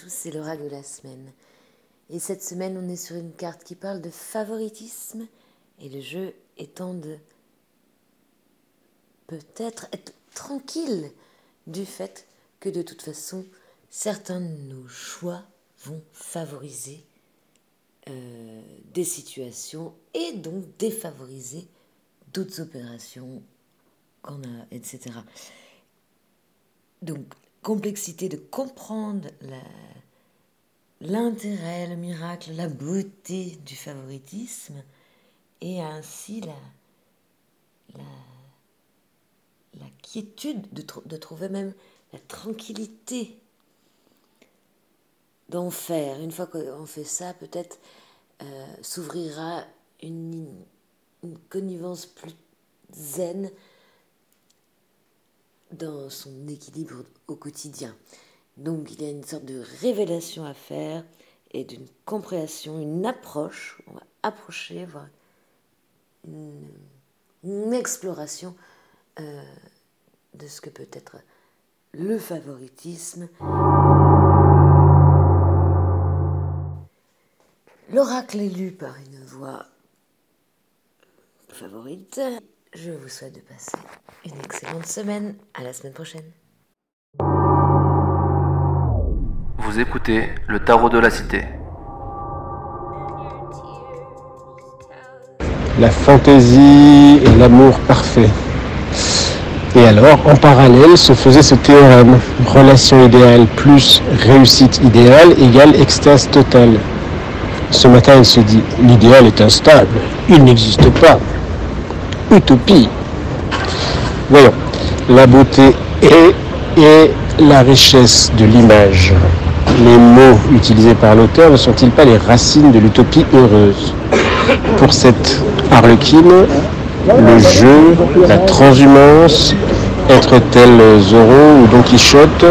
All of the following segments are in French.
tous, c'est l'oracle de la semaine. Et cette semaine, on est sur une carte qui parle de favoritisme et le jeu étant de peut-être être tranquille du fait que de toute façon, certains de nos choix vont favoriser euh, des situations et donc défavoriser d'autres opérations qu'on a, etc. Donc, complexité de comprendre l'intérêt, le miracle, la beauté du favoritisme et ainsi la, la, quiétude de, trouver même la tranquillité d'en faire. Une fois qu'on fait ça, peut-être euh, s'ouvrira une, une, connivence plus zen dans son équilibre au quotidien. Donc il y a une sorte de révélation à faire et d'une compréhension, une approche, on va approcher, voir une, exploration euh, de ce que peut être le favoritisme. L'oracle est lu par une voix favorite. Je vous souhaite de passer une excellente semaine. À la semaine prochaine. Vous écoutez le tarot de la cité. La fantaisie et l'amour parfait. Et alors, en parallèle, se faisait ce théorème. Relation idéale plus réussite idéale égale extase totale. Ce matin, il se dit, l'idéal est instable, il n'existe pas utopie. Voyons, la beauté est la richesse de l'image. Les mots utilisés par l'auteur ne sont-ils pas les racines de l'utopie heureuse? Pour cette harlequine, le jeu, la transhumance, être tel Zorro ou Don Quichotte,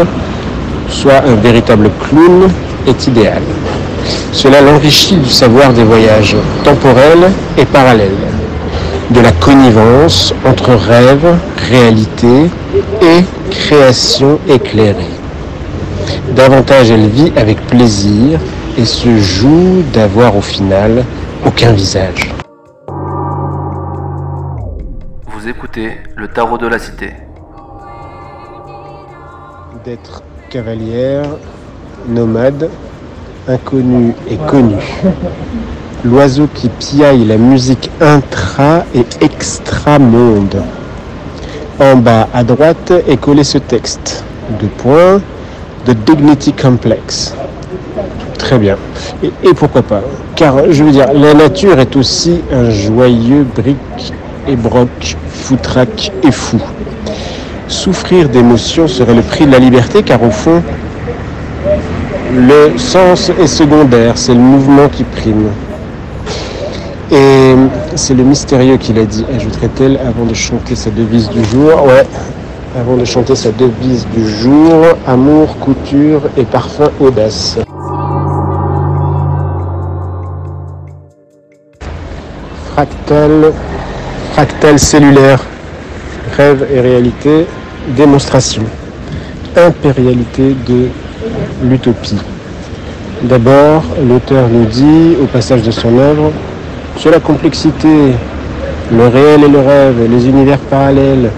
soit un véritable clown, est idéal. Cela l'enrichit du savoir des voyages temporels et parallèles de la connivence entre rêve, réalité et création éclairée. Davantage elle vit avec plaisir et se joue d'avoir au final aucun visage. Vous écoutez le tarot de la cité. D'être cavalière, nomade, inconnu et connu l'oiseau qui piaille la musique intra et extra-monde. En bas à droite est collé ce texte. Deux points. The Dignity Complex. Très bien. Et, pourquoi pas? Car je veux dire, la nature est aussi un joyeux bric et broc, foutraque et fou. Souffrir d'émotions serait le prix de la liberté, car au fond, le sens est secondaire, c'est le mouvement qui prime. Et c'est le mystérieux qui l'a dit, ajouterait-elle avant de chanter sa devise du jour. Ouais, avant de chanter sa devise du jour, amour, couture et parfum audace. Fractal, fractal cellulaire, rêve et réalité, démonstration, impérialité de l'utopie. D'abord, l'auteur nous dit, au passage de son œuvre, sur la complexité, le réel et le rêve, les univers parallèles,